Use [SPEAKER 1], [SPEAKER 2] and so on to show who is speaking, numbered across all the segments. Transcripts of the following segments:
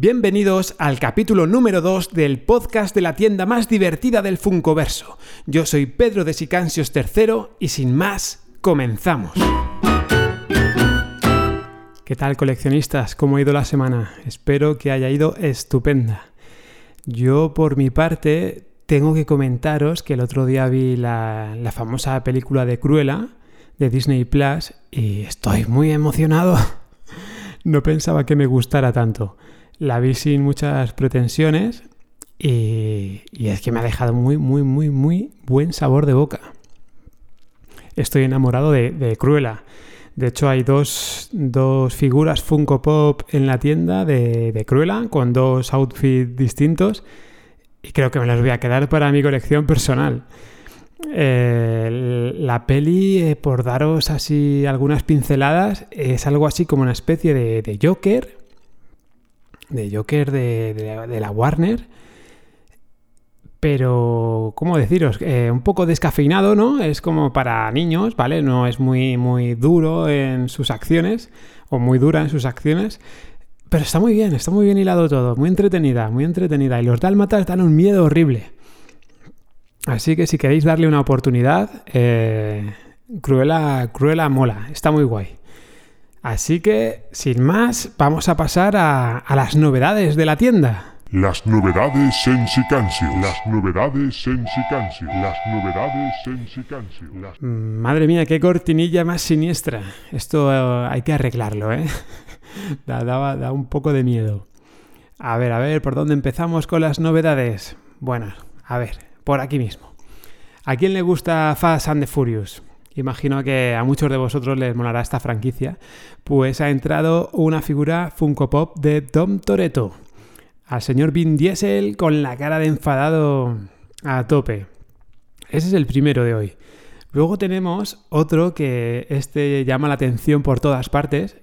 [SPEAKER 1] Bienvenidos al capítulo número 2 del podcast de la tienda más divertida del Funcoverso. Yo soy Pedro de Sicansios III y sin más, comenzamos. ¿Qué tal coleccionistas? ¿Cómo ha ido la semana? Espero que haya ido estupenda. Yo por mi parte tengo que comentaros que el otro día vi la, la famosa película de Cruella de Disney Plus y estoy muy emocionado. No pensaba que me gustara tanto. La vi sin muchas pretensiones y, es que me ha dejado muy, muy, muy, muy buen sabor de boca. Estoy enamorado de, Cruella. De hecho, hay dos, figuras Funko Pop en la tienda de, de, Cruella con dos outfits distintos y creo que me las voy a quedar para mi colección personal. Eh, la peli, eh, por daros así algunas pinceladas, es algo así como una especie de, de Joker de Joker de, la Warner. Pero, ¿cómo deciros? Eh, un poco descafeinado, ¿no? Es como para niños, ¿vale? No es muy, muy duro en sus acciones, o muy dura en sus acciones. Pero está muy bien, está muy bien hilado todo, muy entretenida, muy entretenida. Y los dálmatas dan un miedo horrible. Así que si queréis darle una oportunidad, eh, Cruella mola, está muy guay. Así que, sin más, vamos a pasar a, las novedades de la tienda.
[SPEAKER 2] Las novedades en Sicancio. Las novedades en Sicancio. Las novedades en Sicancio.
[SPEAKER 1] Mm, madre mía, qué cortinilla más siniestra. Esto eh, hay que arreglarlo, ¿eh? da, da, un poco de miedo. A ver, a ver, ¿por dónde empezamos con las novedades? Bueno, a ver, por aquí mismo. ¿A quién le gusta Fast and the Furious? Imagino que a muchos de vosotros les molará esta franquicia, pues ha entrado una figura Funko Pop de Dom Toretto, al señor Vin Diesel con la cara de enfadado a tope. Ese es el primero de hoy. Luego tenemos otro que este llama la atención por todas partes.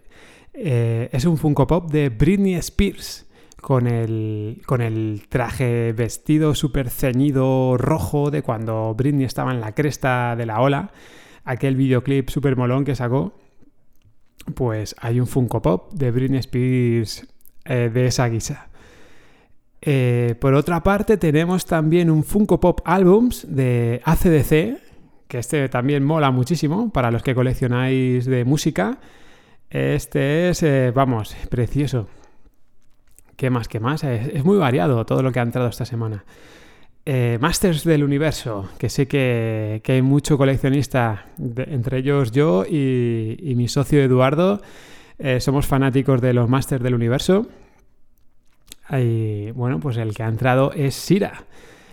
[SPEAKER 1] Eh, es un Funko Pop de Britney Spears con el, con el traje vestido súper ceñido rojo de cuando Britney estaba en la cresta de la ola aquel videoclip super molón que sacó, pues hay un Funko Pop de Britney Spears eh, de esa guisa. Eh, por otra parte, tenemos también un Funko Pop Albums de ACDC, que este también mola muchísimo para los que coleccionáis de música. Este es, eh, vamos, precioso. ¿Qué más? ¿Qué más? es muy variado todo lo que ha entrado esta semana. Eh, Masters del Universo, que sé que, hay mucho coleccionista, entre ellos yo y, mi socio Eduardo, eh, somos fanáticos de los Masters del Universo. Y bueno, pues el que ha entrado es Sira,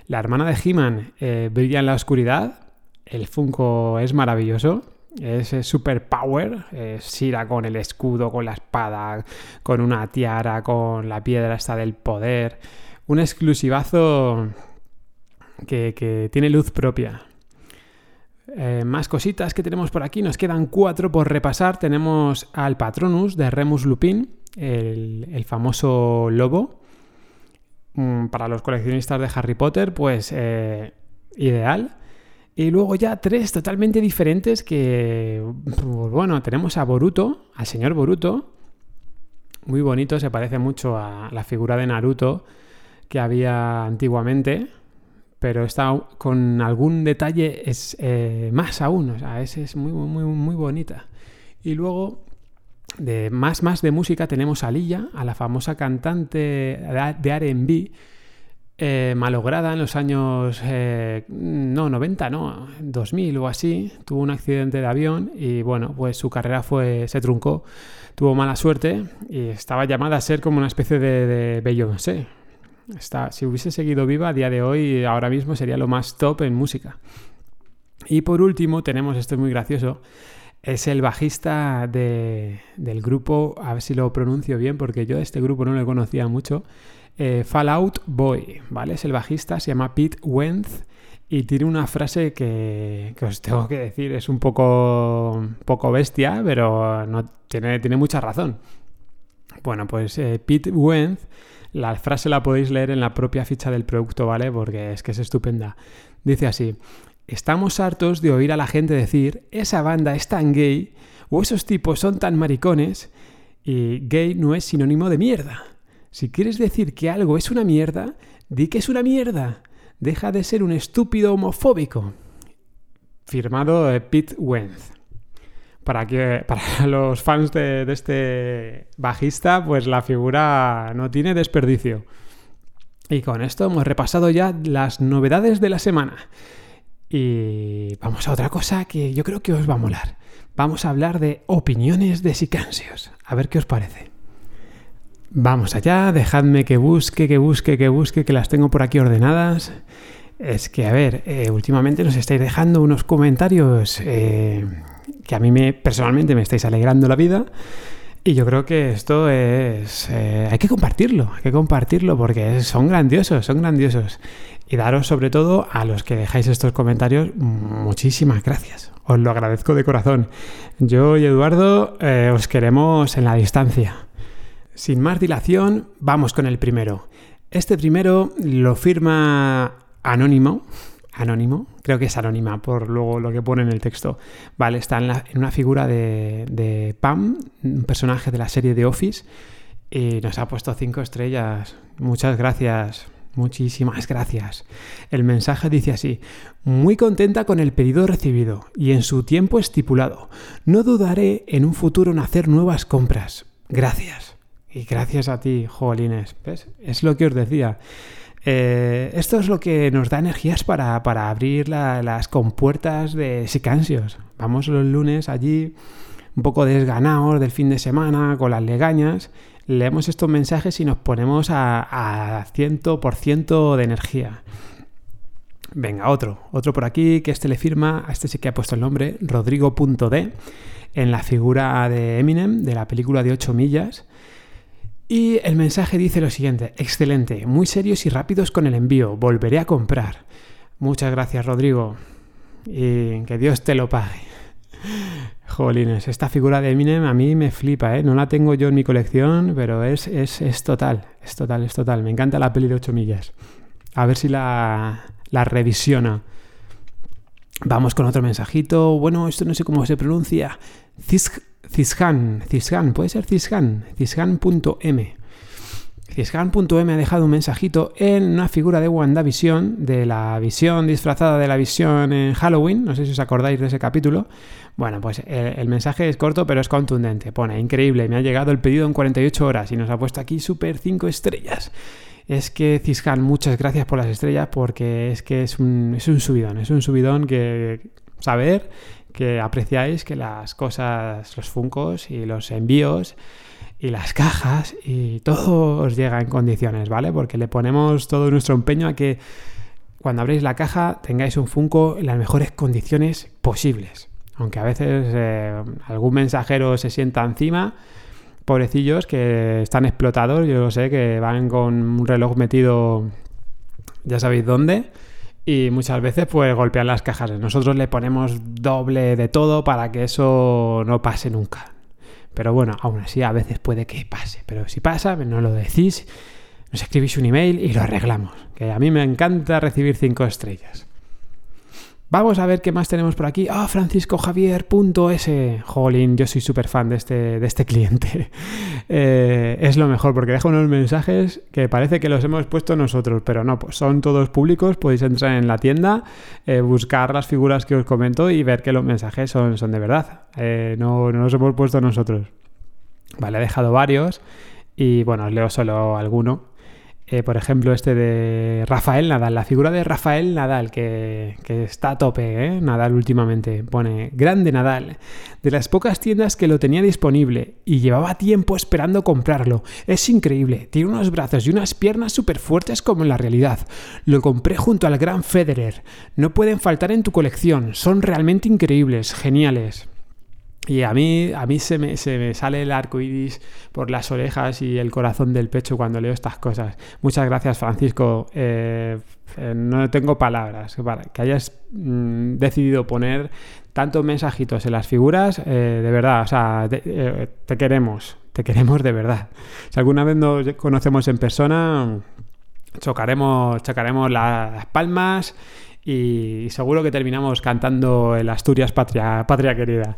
[SPEAKER 1] la hermana de He-Man. Eh, brilla en la oscuridad, el Funko es maravilloso. Es, super power, Sira con el escudo, con la espada, con una tiara, con la piedra esta del poder. Un exclusivazo que, tiene luz propia. Eh, más cositas que tenemos por aquí. Nos quedan cuatro por repasar. Tenemos al Patronus de Remus Lupin, el, famoso lobo. Mm, para los coleccionistas de Harry Potter, pues eh, ideal. Y luego ya tres totalmente diferentes que, pues bueno, tenemos a Boruto, al señor Boruto. Muy bonito, se parece mucho a la figura de Naruto que había antiguamente pero está con algún detalle es eh, más aún, o sea, es, es muy, muy, muy bonita. Y luego, de más, más de música, tenemos a Lilla, a la famosa cantante de RB, eh, malograda en los años, eh, no, 90, no, 2000 o así, tuvo un accidente de avión y bueno, pues su carrera fue, se truncó, tuvo mala suerte y estaba llamada a ser como una especie de, de Beyoncé, si hubiese seguido viva a día de hoy, ahora mismo sería lo más top en música. Y por último, tenemos, esto es muy gracioso, es el bajista del grupo, a ver si lo pronuncio bien, porque yo este grupo no lo conocía mucho, eh, Fallout Boy, ¿vale? Es el bajista, se llama Pete Wentz y tiene una frase que, os tengo que decir, es un poco, poco bestia, pero no, tiene, tiene mucha razón. Bueno, pues eh, Pete Wentz la frase la podéis leer en la propia ficha del producto, ¿vale? Porque es que es estupenda. Dice así, estamos hartos de oír a la gente decir, esa banda es tan gay, o esos tipos son tan maricones, y gay no es sinónimo de mierda. Si quieres decir que algo es una mierda, di que es una mierda. Deja de ser un estúpido homofóbico. Firmado eh, Pete Wentz. Para, que, para los fans de, de este bajista, pues la figura no tiene desperdicio. Y con esto hemos repasado ya las novedades de la semana. Y vamos a otra cosa que yo creo que os va a molar. Vamos a hablar de opiniones de sicansios. A ver qué os parece. Vamos allá, dejadme que busque, que busque, que busque, que las tengo por aquí ordenadas. Es que, a ver, eh, últimamente nos estáis dejando unos comentarios eh, que a mí me, personalmente me estáis alegrando la vida. Y yo creo que esto es... Eh, hay que compartirlo, hay que compartirlo porque son grandiosos, son grandiosos. Y daros sobre todo a los que dejáis estos comentarios muchísimas gracias. Os lo agradezco de corazón. Yo y Eduardo os queremos en la distancia. Sin más dilación, vamos con el primero. Este primero lo firma Anónimo. Anónimo, creo que es anónima por luego lo que pone en el texto. Vale, está en, una figura de, Pam, un personaje de la serie de Office, y nos ha puesto cinco estrellas. Muchas gracias, Muchísimas gracias. El mensaje dice así, muy contenta con el pedido recibido y en su tiempo estipulado. No dudaré en un futuro en hacer nuevas compras. Gracias. Y gracias a ti, Jolines. ¿Ves? Es lo que os decía. Eh, esto es lo que nos da energías para, abrir las compuertas de Sicansios. Vamos los lunes allí, un poco desganados del fin de semana, con las legañas. Leemos estos mensajes y nos ponemos a, a 100% de energía. Venga, otro. Otro por aquí, que este le firma, a este sí que ha puesto el nombre, Rodrigo.d, en la figura de Eminem, de la película de 8 millas. Y el mensaje dice lo siguiente, excelente, muy serios y rápidos con el envío, volveré a comprar. Muchas gracias Rodrigo y que Dios te lo pague. Jolines, esta figura de Eminem a mí me flipa, ¿eh? No la tengo yo en mi colección, pero es, es, es total, es total, es total. Me encanta la peli de 8 millas. A ver si la, la revisiona. Vamos con otro mensajito. Bueno, esto no sé cómo se pronuncia. Cishan, Cishan, puede ser Cishan, Cishan.m. Cishan.m ha dejado un mensajito en una figura de WandaVision, de la visión disfrazada de la visión en Halloween, no sé si os acordáis de ese capítulo. Bueno, pues el, mensaje es corto pero es contundente. Pone, increíble, me ha llegado el pedido en 48 horas y nos ha puesto aquí super 5 estrellas. Es que Cishan, muchas gracias por las estrellas porque es que es un, es un subidón, es un subidón que saber que apreciáis que las cosas, los funcos y los envíos y las cajas y todo os llega en condiciones, ¿vale? Porque le ponemos todo nuestro empeño a que cuando abréis la caja tengáis un Funko en las mejores condiciones posibles. Aunque a veces eh, algún mensajero se sienta encima, pobrecillos que están explotados, yo lo sé, que van con un reloj metido ya sabéis dónde y muchas veces pues golpean las cajas. Nosotros le ponemos doble de todo para que eso no pase nunca. Pero bueno, aún así a veces puede que pase. Pero si pasa, nos lo decís, nos escribís un email y lo arreglamos. Que a mí me encanta recibir cinco estrellas. Vamos a ver qué más tenemos por aquí. Ah, franciscojavier.es. Jolín, yo soy súper fan de este, de este cliente. Eh, es lo mejor porque deja unos mensajes que parece que los hemos puesto nosotros, pero no, pues son todos públicos. Podéis entrar en la tienda, eh, buscar las figuras que os comento y ver que los mensajes son, son de verdad. Eh, no, no los hemos puesto nosotros. Vale, he dejado varios y bueno, os leo solo alguno. Eh, por ejemplo, este de Rafael Nadal, la figura de Rafael Nadal, que, está a tope, ¿eh? Nadal últimamente. Pone, grande Nadal, de las pocas tiendas que lo tenía disponible y llevaba tiempo esperando comprarlo. Es increíble, tiene unos brazos y unas piernas súper fuertes como en la realidad. Lo compré junto al gran Federer. No pueden faltar en tu colección, son realmente increíbles, geniales. Y a mí, a mí se, me, se me sale el arco iris por las orejas y el corazón del pecho cuando leo estas cosas. Muchas gracias, Francisco. Eh, eh, no tengo palabras que hayas mm, decidido poner tantos mensajitos en las figuras. Eh, de verdad, o sea, te queremos, te queremos de verdad. Si alguna vez nos conocemos en persona, chocaremos, chocaremos las palmas y seguro que terminamos cantando el Asturias Patria, patria querida.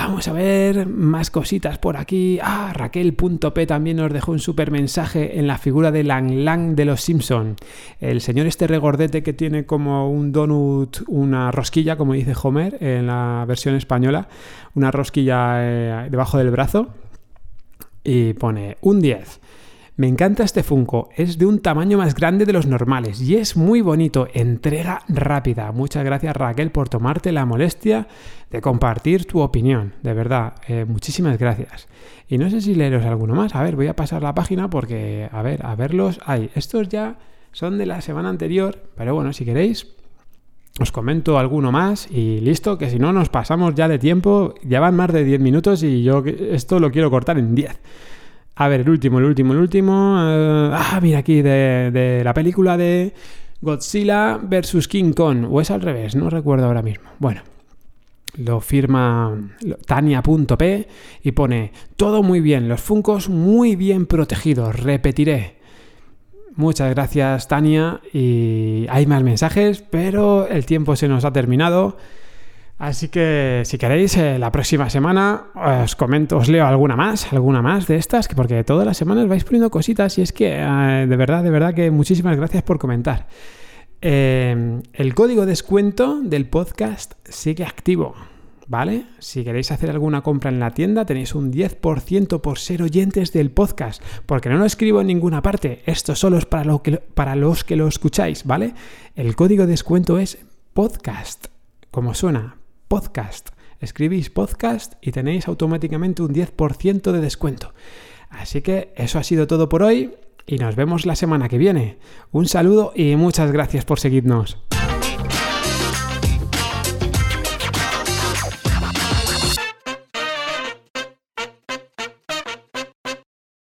[SPEAKER 1] Vamos a ver más cositas por aquí. Ah, Raquel.p también nos dejó un super mensaje en la figura de Lang Lang de los Simpson. El señor este regordete que tiene como un donut, una rosquilla, como dice Homer en la versión española, una rosquilla eh, debajo del brazo. Y pone un 10. Me encanta este Funko, es de un tamaño más grande de los normales y es muy bonito, entrega rápida. Muchas gracias Raquel por tomarte la molestia de compartir tu opinión, de verdad, eh, muchísimas gracias. Y no sé si leeros alguno más, a ver, voy a pasar la página porque, a ver, a verlos, hay, estos ya son de la semana anterior, pero bueno, si queréis, os comento alguno más y listo, que si no nos pasamos ya de tiempo, ya van más de 10 minutos y yo esto lo quiero cortar en 10. A ver, el último, el último, el último. Eh, ah, mira aquí, de, la película de Godzilla vs. King Kong. O es al revés, no recuerdo ahora mismo. Bueno, lo firma Tania.p y pone todo muy bien, los funcos muy bien protegidos, repetiré. Muchas gracias Tania y hay más mensajes, pero el tiempo se nos ha terminado. Así que si queréis, eh, la próxima semana os comento, os leo alguna más, alguna más de estas, porque todas las semanas vais poniendo cositas y es que eh, de verdad, de verdad que muchísimas gracias por comentar. Eh, el código descuento del podcast sigue activo, ¿vale? Si queréis hacer alguna compra en la tienda tenéis un 10% por ser oyentes del podcast, porque no lo escribo en ninguna parte, esto solo es para, que, para los que lo escucháis, ¿vale? El código descuento es podcast, como suena, podcast. Escribís podcast y tenéis automáticamente un 10% de descuento. Así que eso ha sido todo por hoy y nos vemos la semana que viene. Un saludo y muchas gracias por seguirnos.